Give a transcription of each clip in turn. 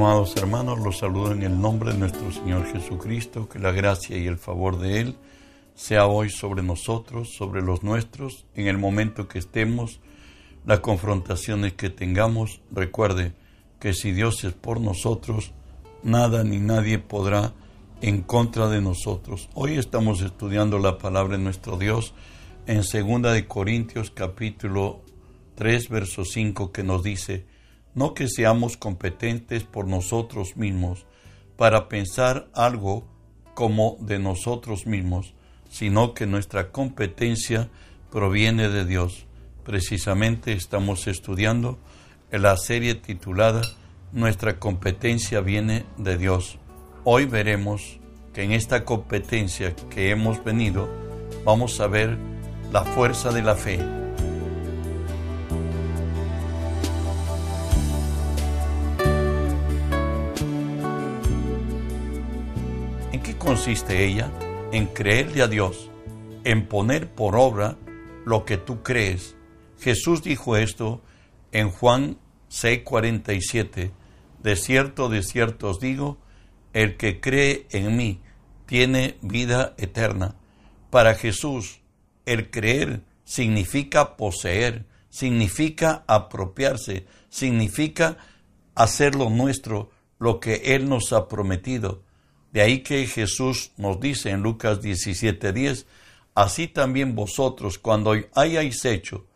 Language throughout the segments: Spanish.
Amados hermanos, los saludo en el nombre de nuestro Señor Jesucristo, que la gracia y el favor de Él sea hoy sobre nosotros, sobre los nuestros, en el momento que estemos, las confrontaciones que tengamos. Recuerde que si Dios es por nosotros, nada ni nadie podrá en contra de nosotros. Hoy estamos estudiando la palabra de nuestro Dios en 2 de Corintios capítulo 3 verso 5 que nos dice, no que seamos competentes por nosotros mismos para pensar algo como de nosotros mismos, sino que nuestra competencia proviene de Dios. Precisamente estamos estudiando la serie titulada Nuestra competencia viene de Dios. Hoy veremos que en esta competencia que hemos venido vamos a ver la fuerza de la fe consiste ella? En creerle a Dios, en poner por obra lo que tú crees. Jesús dijo esto en Juan 6:47. De cierto, de cierto os digo, el que cree en mí tiene vida eterna. Para Jesús, el creer significa poseer, significa apropiarse, significa hacer lo nuestro, lo que Él nos ha prometido. De ahí que Jesús nos dice en Lucas 17:10, así también vosotros, cuando hayáis hecho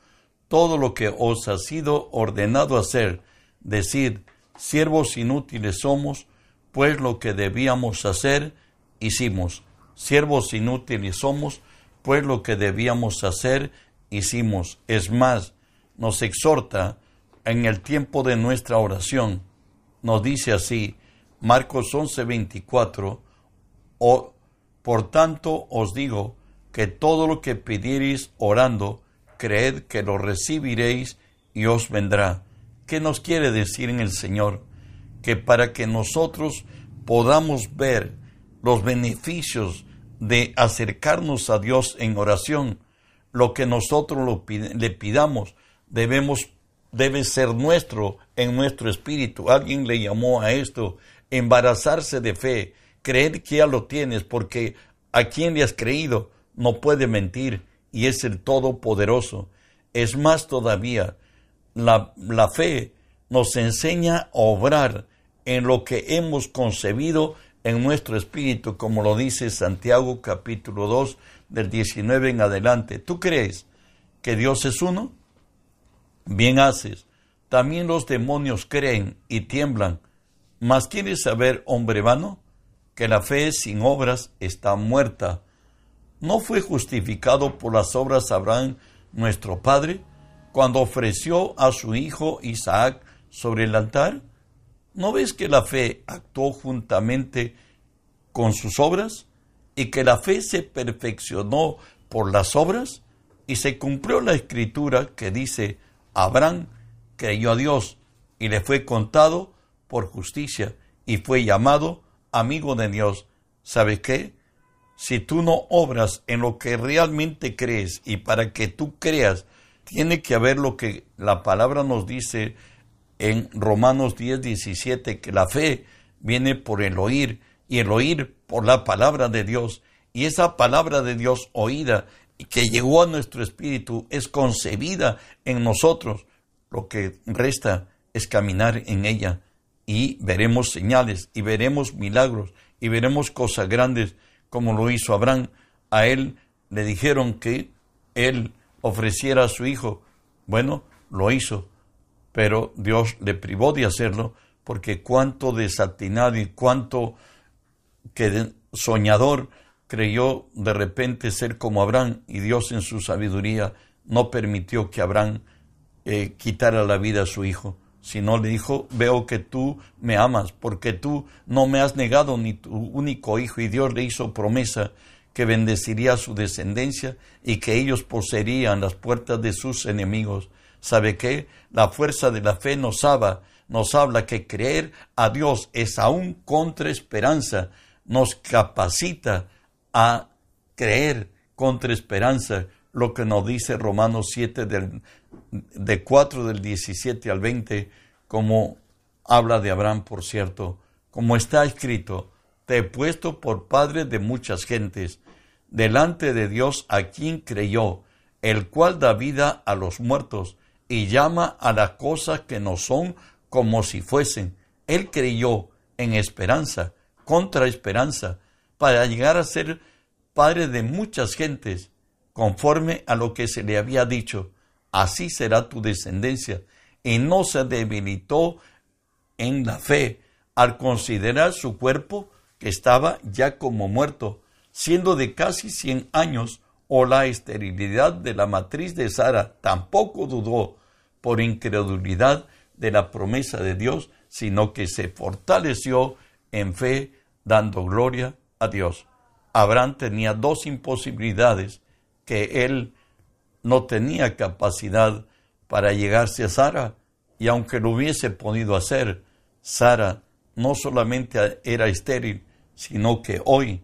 todo lo que os ha sido ordenado hacer, decid, siervos inútiles somos, pues lo que debíamos hacer, hicimos. Siervos inútiles somos, pues lo que debíamos hacer, hicimos. Es más, nos exhorta en el tiempo de nuestra oración. Nos dice así, Marcos 11:24, o, por tanto os digo que todo lo que pidiereis orando, creed que lo recibiréis y os vendrá. ¿Qué nos quiere decir en el Señor? Que para que nosotros podamos ver los beneficios de acercarnos a Dios en oración, lo que nosotros le pidamos debemos debe ser nuestro en nuestro espíritu. Alguien le llamó a esto embarazarse de fe, creer que ya lo tienes, porque a quien le has creído no puede mentir y es el Todopoderoso. Es más todavía, la, la fe nos enseña a obrar en lo que hemos concebido en nuestro espíritu, como lo dice Santiago capítulo 2 del 19 en adelante. ¿Tú crees que Dios es uno? Bien haces. También los demonios creen y tiemblan. Mas ¿quieres saber, hombre vano? Que la fe sin obras está muerta. ¿No fue justificado por las obras Abraham, nuestro padre, cuando ofreció a su hijo Isaac sobre el altar? ¿No ves que la fe actuó juntamente con sus obras y que la fe se perfeccionó por las obras? Y se cumplió la escritura que dice, Abraham creyó a Dios y le fue contado por justicia y fue llamado amigo de Dios. ¿Sabes qué? Si tú no obras en lo que realmente crees y para que tú creas, tiene que haber lo que la palabra nos dice en Romanos 10, 17, que la fe viene por el oír y el oír por la palabra de Dios. Y esa palabra de Dios oída que llegó a nuestro espíritu es concebida en nosotros. Lo que resta es caminar en ella y veremos señales y veremos milagros y veremos cosas grandes como lo hizo Abraham. A él le dijeron que él ofreciera a su hijo. Bueno, lo hizo, pero Dios le privó de hacerlo porque cuánto desatinado y cuánto que soñador creyó de repente ser como Abraham y Dios en su sabiduría no permitió que Abraham eh, quitara la vida a su hijo sino le dijo, veo que tú me amas, porque tú no me has negado ni tu único hijo, y Dios le hizo promesa que bendeciría su descendencia y que ellos poseerían las puertas de sus enemigos. ¿Sabe qué? La fuerza de la fe nos habla, nos habla que creer a Dios es aún contra esperanza, nos capacita a creer contra esperanza, lo que nos dice Romanos 7 del, de 4 del 17 al 20, como habla de Abraham, por cierto, como está escrito, te he puesto por padre de muchas gentes, delante de Dios a quien creyó, el cual da vida a los muertos y llama a las cosas que no son como si fuesen. Él creyó en esperanza, contra esperanza, para llegar a ser padre de muchas gentes, conforme a lo que se le había dicho, así será tu descendencia, y no se debilitó en la fe al considerar su cuerpo que estaba ya como muerto, siendo de casi cien años, o la esterilidad de la matriz de Sara, tampoco dudó por incredulidad de la promesa de Dios, sino que se fortaleció en fe, dando gloria a Dios. Abraham tenía dos imposibilidades que él no tenía capacidad para llegarse a Sara, y aunque lo hubiese podido hacer, Sara no solamente era estéril, sino que hoy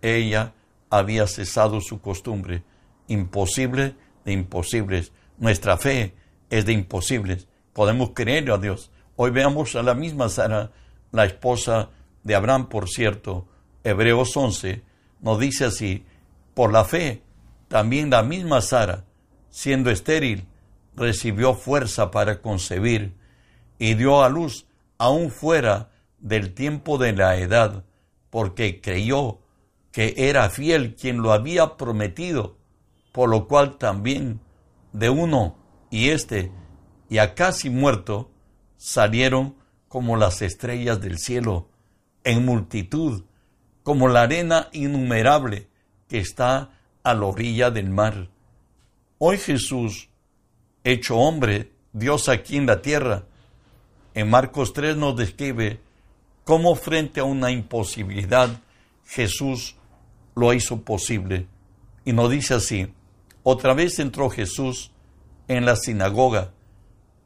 ella había cesado su costumbre. Imposible de imposibles. Nuestra fe es de imposibles. Podemos creer a Dios. Hoy veamos a la misma Sara, la esposa de Abraham, por cierto. Hebreos 11 nos dice así, por la fe, también la misma Sara, siendo estéril, recibió fuerza para concebir y dio a luz aún fuera del tiempo de la edad, porque creyó que era fiel quien lo había prometido, por lo cual también de uno y este, ya casi muerto, salieron como las estrellas del cielo, en multitud, como la arena innumerable que está a la orilla del mar. Hoy Jesús, hecho hombre, Dios aquí en la tierra, en Marcos 3 nos describe cómo frente a una imposibilidad Jesús lo hizo posible. Y nos dice así, otra vez entró Jesús en la sinagoga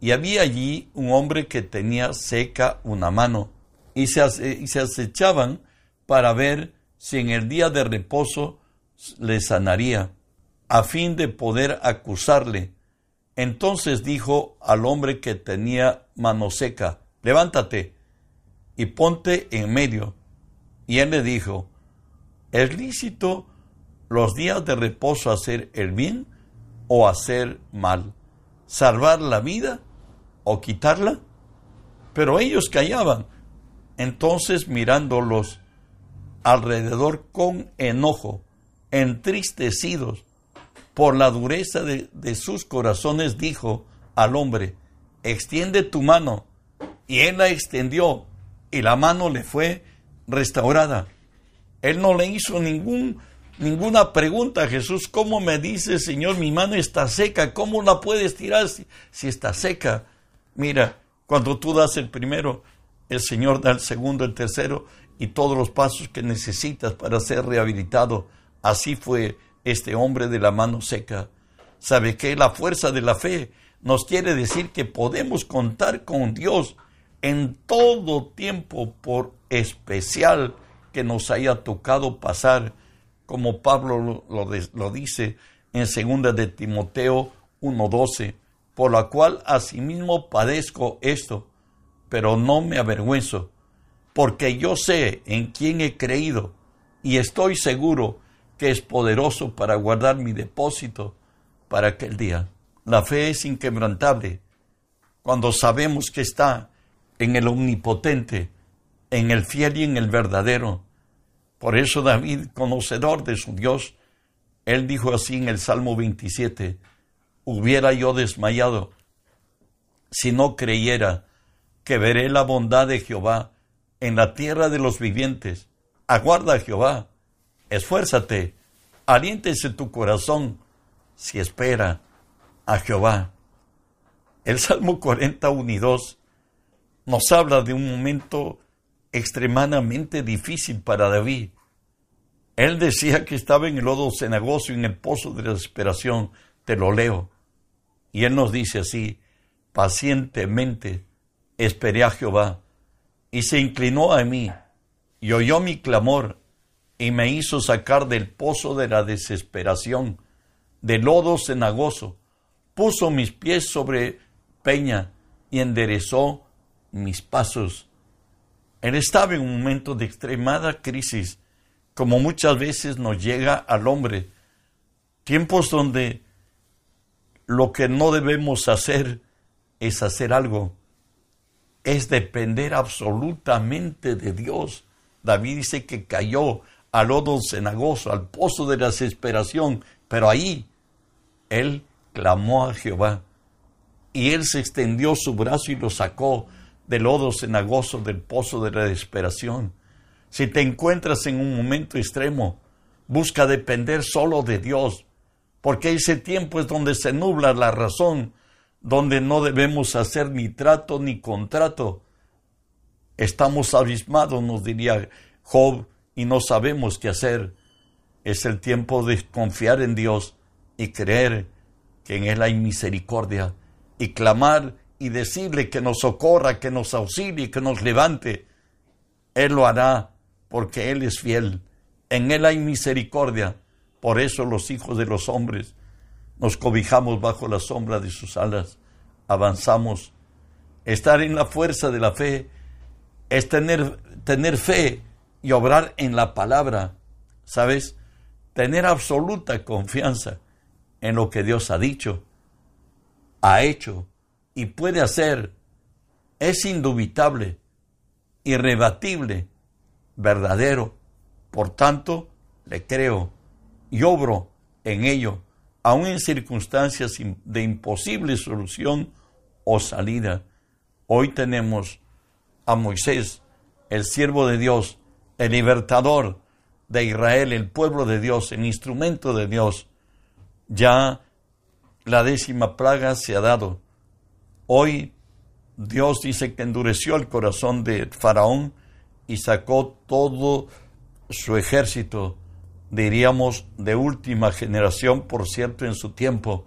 y había allí un hombre que tenía seca una mano y se, y se acechaban para ver si en el día de reposo le sanaría, a fin de poder acusarle. Entonces dijo al hombre que tenía mano seca, levántate y ponte en medio. Y él le dijo, ¿es lícito los días de reposo hacer el bien o hacer mal? ¿Salvar la vida o quitarla? Pero ellos callaban. Entonces mirándolos alrededor con enojo, entristecidos por la dureza de, de sus corazones, dijo al hombre, extiende tu mano. Y él la extendió y la mano le fue restaurada. Él no le hizo ningún, ninguna pregunta a Jesús. ¿Cómo me dice, Señor, mi mano está seca? ¿Cómo la puedes tirar si, si está seca? Mira, cuando tú das el primero, el Señor da el segundo, el tercero y todos los pasos que necesitas para ser rehabilitado. Así fue este hombre de la mano seca. ¿Sabe que la fuerza de la fe nos quiere decir que podemos contar con Dios en todo tiempo por especial que nos haya tocado pasar, como Pablo lo, dice en segunda de Timoteo 1.12, por la cual asimismo padezco esto, pero no me avergüenzo, porque yo sé en quién he creído y estoy seguro que es poderoso para guardar mi depósito para aquel día. La fe es inquebrantable cuando sabemos que está en el omnipotente, en el fiel y en el verdadero. Por eso David, conocedor de su Dios, él dijo así en el Salmo 27, hubiera yo desmayado si no creyera que veré la bondad de Jehová en la tierra de los vivientes. Aguarda Jehová, esfuérzate, aliéntese tu corazón si espera a Jehová. El Salmo 41 y 2 nos habla de un momento extremadamente difícil para David. Él decía que estaba en el lodo cenagoso en el pozo de la desesperación. Te lo leo. Y él nos dice así, pacientemente esperé a Jehová, y se inclinó a mí, y oyó mi clamor, y me hizo sacar del pozo de la desesperación, del lodo cenagoso, puso mis pies sobre peña, y enderezó mis pasos. Él estaba en un momento de extremada crisis, como muchas veces nos llega al hombre. Tiempos donde lo que no debemos hacer es hacer algo, es depender absolutamente de Dios. David dice que cayó al lodo cenagoso, al pozo de la desesperación, pero ahí él clamó a Jehová y él se extendió su brazo y lo sacó del lodo cenagoso, del pozo de la desesperación. Si te encuentras en un momento extremo, busca depender solo de Dios, porque ese tiempo es donde se nubla la razón, donde no debemos hacer ni trato ni contrato. Estamos abismados, nos diría Job, y no sabemos qué hacer. Es el tiempo de confiar en Dios y creer que en Él hay misericordia y clamar y decirle que nos socorra, que nos auxilie, que nos levante. Él lo hará porque Él es fiel. En Él hay misericordia. Por eso los hijos de los hombres nos cobijamos bajo la sombra de sus alas, avanzamos. Estar en la fuerza de la fe es tener, tener fe y obrar en la palabra, ¿sabes? Tener absoluta confianza en lo que Dios ha dicho, ha hecho y puede hacer. Es indubitable, irrebatible, verdadero. Por tanto, le creo y obro en ello aun en circunstancias de imposible solución o salida. Hoy tenemos a Moisés, el siervo de Dios, el libertador de Israel, el pueblo de Dios, el instrumento de Dios. Ya la décima plaga se ha dado. Hoy Dios dice que endureció el corazón de Faraón y sacó todo su ejército diríamos, de última generación, por cierto, en su tiempo,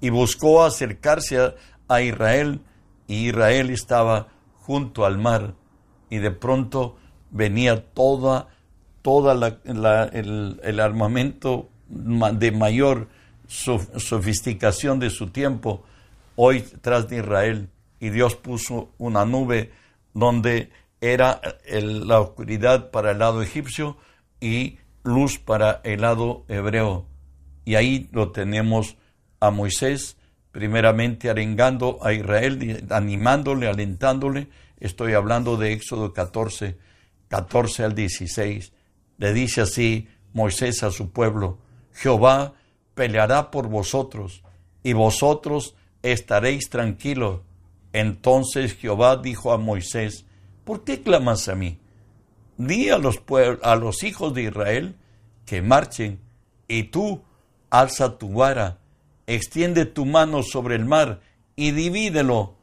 y buscó acercarse a, Israel, y Israel estaba junto al mar, y de pronto venía toda, toda la, el, armamento de mayor sofisticación de su tiempo, hoy tras de Israel, y Dios puso una nube donde era la oscuridad para el lado egipcio y luz para el lado hebreo. Y ahí lo tenemos a Moisés, primeramente arengando a Israel, animándole, alentándole. Estoy hablando de Éxodo 14, 14 al 16. Le dice así Moisés a su pueblo, Jehová peleará por vosotros, y vosotros estaréis tranquilos. Entonces Jehová dijo a Moisés, ¿por qué clamas a mí? di a los, a los hijos de Israel que marchen, y tú alza tu vara, extiende tu mano sobre el mar y divídelo,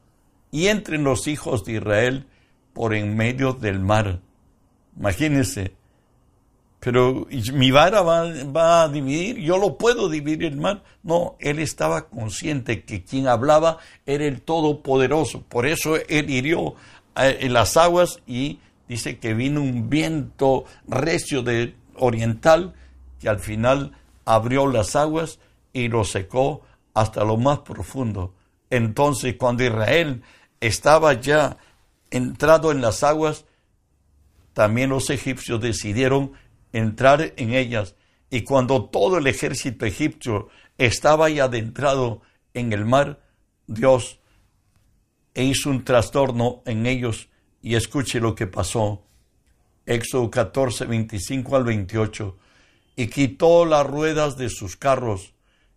y entren los hijos de Israel por en medio del mar. Imagínense, pero mi vara va, va, a dividir, yo lo puedo dividir el mar. No, él estaba consciente que quien hablaba era el Todopoderoso, por eso él hirió en las aguas y dice que vino un viento recio de oriental que al final abrió las aguas y lo secó hasta lo más profundo. Entonces, cuando Israel estaba ya entrado en las aguas, también los egipcios decidieron entrar en ellas. Y cuando todo el ejército egipcio estaba ya adentrado en el mar, Dios hizo un trastorno en ellos y escuche lo que pasó. Éxodo 14, 25 al 28. Y quitó las ruedas de sus carros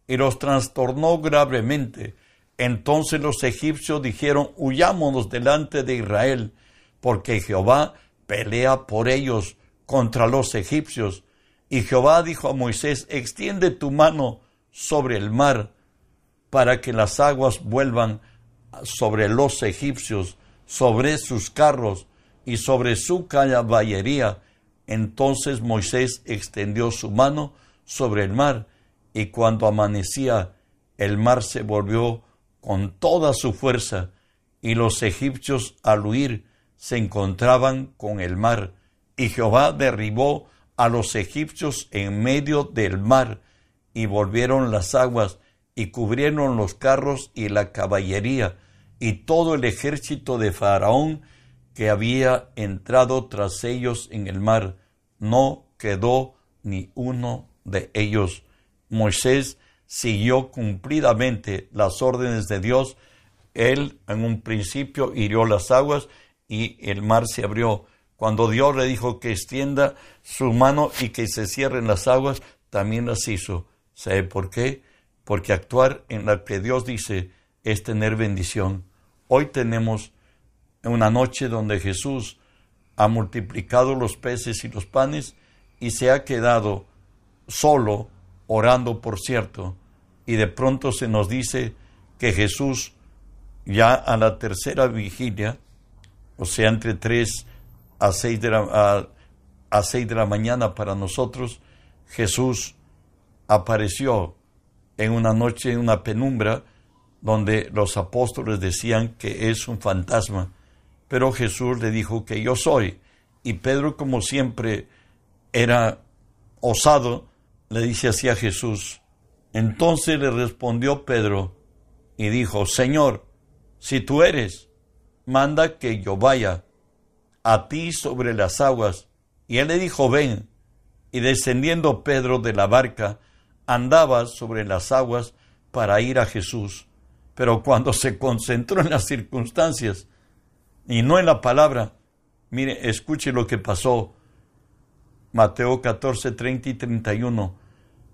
y los trastornó gravemente. Entonces los egipcios dijeron, huyámonos delante de Israel, porque Jehová pelea por ellos contra los egipcios. Y Jehová dijo a Moisés, extiende tu mano sobre el mar, para que las aguas vuelvan sobre los egipcios sobre sus carros y sobre su caballería. Entonces Moisés extendió su mano sobre el mar, y cuando amanecía, el mar se volvió con toda su fuerza, y los egipcios al huir se encontraban con el mar, y Jehová derribó a los egipcios en medio del mar, y volvieron las aguas, y cubrieron los carros y la caballería, y todo el ejército de Faraón que había entrado tras ellos en el mar. No quedó ni uno de ellos. Moisés siguió cumplidamente las órdenes de Dios. Él en un principio hirió las aguas y el mar se abrió. Cuando Dios le dijo que extienda su mano y que se cierren las aguas, también las hizo. ¿Sabe por qué? Porque actuar en la que Dios dice es tener bendición. Hoy tenemos una noche donde Jesús ha multiplicado los peces y los panes y se ha quedado solo orando, por cierto, y de pronto se nos dice que Jesús ya a la tercera vigilia, o sea, entre tres a seis de la, a, de la mañana para nosotros, Jesús apareció en una noche, en una penumbra, donde los apóstoles decían que es un fantasma, pero Jesús le dijo que yo soy. Y Pedro, como siempre era osado, le dice así a Jesús. Entonces le respondió Pedro y dijo, Señor, si tú eres, manda que yo vaya a ti sobre las aguas. Y él le dijo, ven. Y descendiendo Pedro de la barca, andaba sobre las aguas para ir a Jesús. Pero cuando se concentró en las circunstancias y no en la palabra, mire, escuche lo que pasó. Mateo 14, 30 y 31.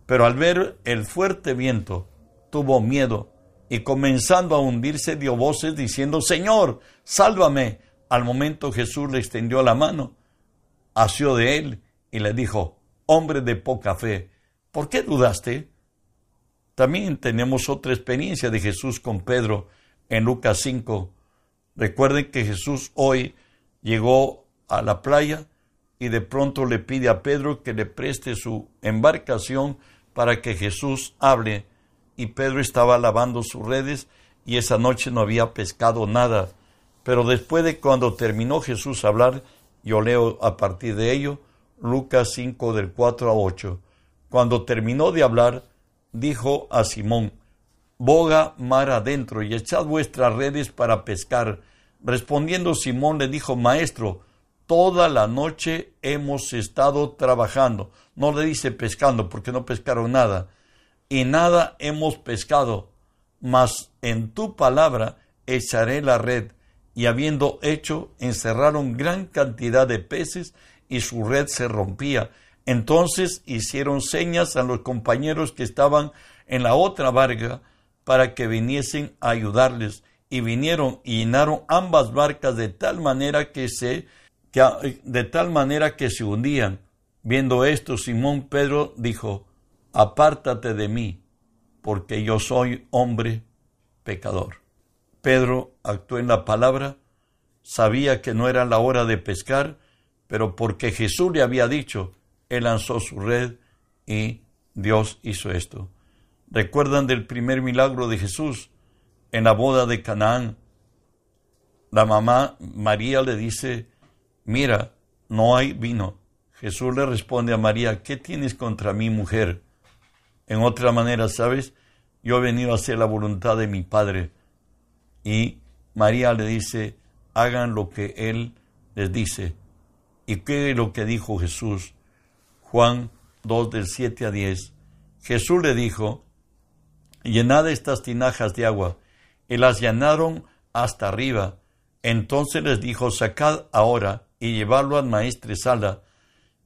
Pero al ver el fuerte viento, tuvo miedo y comenzando a hundirse dio voces diciendo, Señor, sálvame. Al momento Jesús le extendió la mano, asió de él y le dijo, hombre de poca fe, ¿por qué dudaste? También tenemos otra experiencia de Jesús con Pedro en Lucas 5. Recuerden que Jesús hoy llegó a la playa y de pronto le pide a Pedro que le preste su embarcación para que Jesús hable. Y Pedro estaba lavando sus redes y esa noche no había pescado nada. Pero después de cuando terminó Jesús hablar, yo leo a partir de ello, Lucas 5 del 4 a 8. Cuando terminó de hablar, dijo a Simón, boga mar adentro y echad vuestras redes para pescar. Respondiendo Simón le dijo, Maestro, toda la noche hemos estado trabajando. No le dice pescando, porque no pescaron nada. Y nada hemos pescado, mas en tu palabra echaré la red. Y habiendo hecho, encerraron gran cantidad de peces y su red se rompía. Entonces hicieron señas a los compañeros que estaban en la otra barca para que viniesen a ayudarles. Y vinieron y llenaron ambas barcas de tal manera que se de tal manera que se hundían. Viendo esto, Simón Pedro dijo, Apártate de mí, porque yo soy hombre pecador. Pedro actuó en la palabra, sabía que no era la hora de pescar, pero porque Jesús le había dicho, él lanzó su red y Dios hizo esto. ¿Recuerdan del primer milagro de Jesús en la boda de Canaán? La mamá María le dice, mira, no hay vino. Jesús le responde a María, ¿qué tienes contra mi mujer? En otra manera, ¿sabes? Yo he venido a hacer la voluntad de mi Padre. Y María le dice, hagan lo que Él les dice. ¿Y qué es lo que dijo Jesús? Juan 2 del 7 a 10. Jesús le dijo, llenad estas tinajas de agua, y las llenaron hasta arriba. Entonces les dijo, sacad ahora y llevarlo al maestre Sala,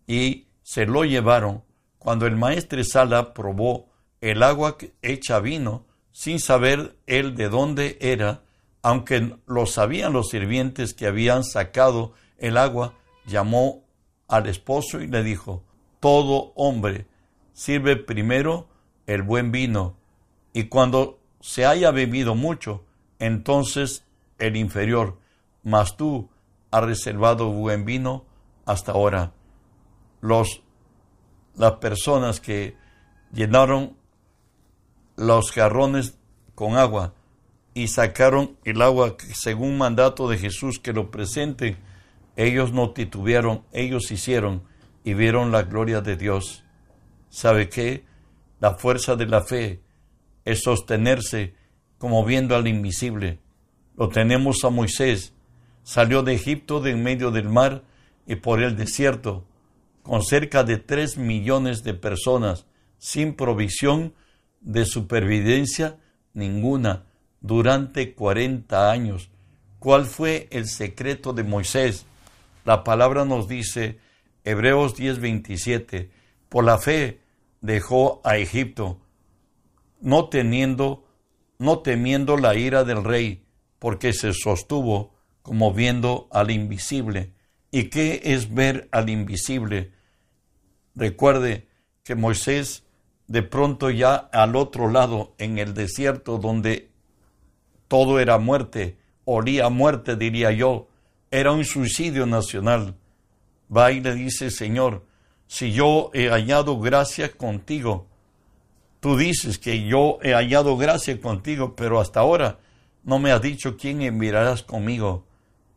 y se lo llevaron. Cuando el maestre Sala probó el agua hecha vino, sin saber él de dónde era, aunque lo sabían los sirvientes que habían sacado el agua, llamó al esposo y le dijo, todo hombre sirve primero el buen vino, y cuando se haya bebido mucho, entonces el inferior, mas tú ha reservado buen vino hasta ahora. Los, las personas que llenaron los jarrones con agua y sacaron el agua según mandato de Jesús que lo presenten, ellos no titubearon, ellos hicieron y vieron la gloria de Dios. ¿Sabe qué? La fuerza de la fe es sostenerse como viendo al invisible. Lo tenemos a Moisés. Salió de Egipto de en medio del mar y por el desierto, con cerca de tres millones de personas, sin provisión de supervivencia ninguna, durante cuarenta años. ¿Cuál fue el secreto de Moisés? La palabra nos dice, Hebreos 10:27, por la fe dejó a Egipto, no teniendo, no temiendo la ira del rey, porque se sostuvo como viendo al invisible. ¿Y qué es ver al invisible? Recuerde que Moisés de pronto ya al otro lado, en el desierto donde todo era muerte, olía muerte, diría yo, era un suicidio nacional. Va y le dice, Señor, si yo he hallado gracia contigo, tú dices que yo he hallado gracia contigo, pero hasta ahora no me has dicho quién enviarás conmigo.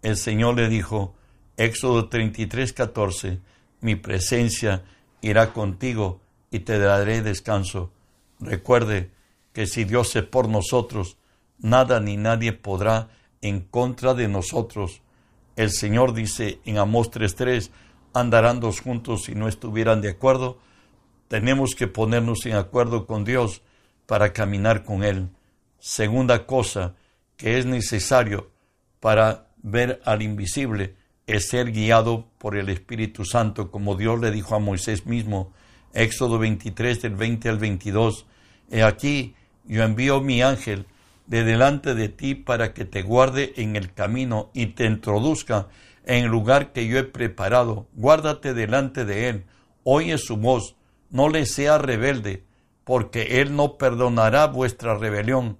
El Señor le dijo, Éxodo 33, 14, mi presencia irá contigo y te daré descanso. Recuerde que si Dios es por nosotros, nada ni nadie podrá en contra de nosotros. El Señor dice en Amós 3:3, andarán dos juntos si no estuvieran de acuerdo. Tenemos que ponernos en acuerdo con Dios para caminar con Él. Segunda cosa que es necesario para ver al invisible es ser guiado por el Espíritu Santo, como Dios le dijo a Moisés mismo Éxodo 23 del 20 al 22. He aquí, yo envío mi ángel de delante de ti para que te guarde en el camino y te introduzca en el lugar que yo he preparado. Guárdate delante de él, oye su voz, no le sea rebelde, porque él no perdonará vuestra rebelión,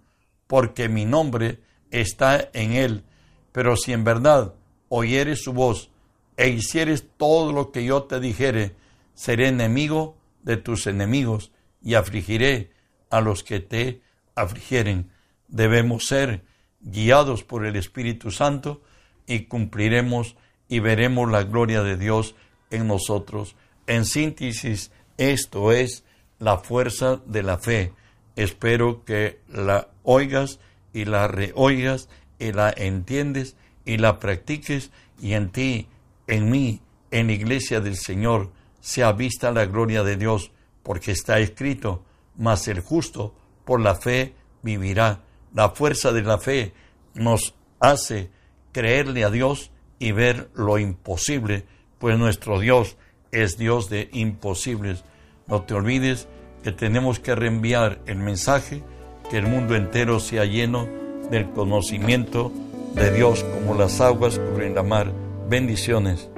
porque mi nombre está en él. Pero si en verdad oyeres su voz e hicieres todo lo que yo te dijere, seré enemigo de tus enemigos y afligiré a los que te afligieren. Debemos ser guiados por el Espíritu Santo y cumpliremos y veremos la gloria de Dios en nosotros. En síntesis, esto es la fuerza de la fe. Espero que la oigas y la reoigas y la entiendes y la practiques y en ti, en mí, en la iglesia del Señor, sea vista la gloria de Dios, porque está escrito, mas el justo por la fe vivirá. La fuerza de la fe nos hace creerle a Dios y ver lo imposible, pues nuestro Dios es Dios de imposibles. No te olvides que tenemos que reenviar el mensaje, que el mundo entero sea lleno del conocimiento de Dios como las aguas cubren la mar. Bendiciones.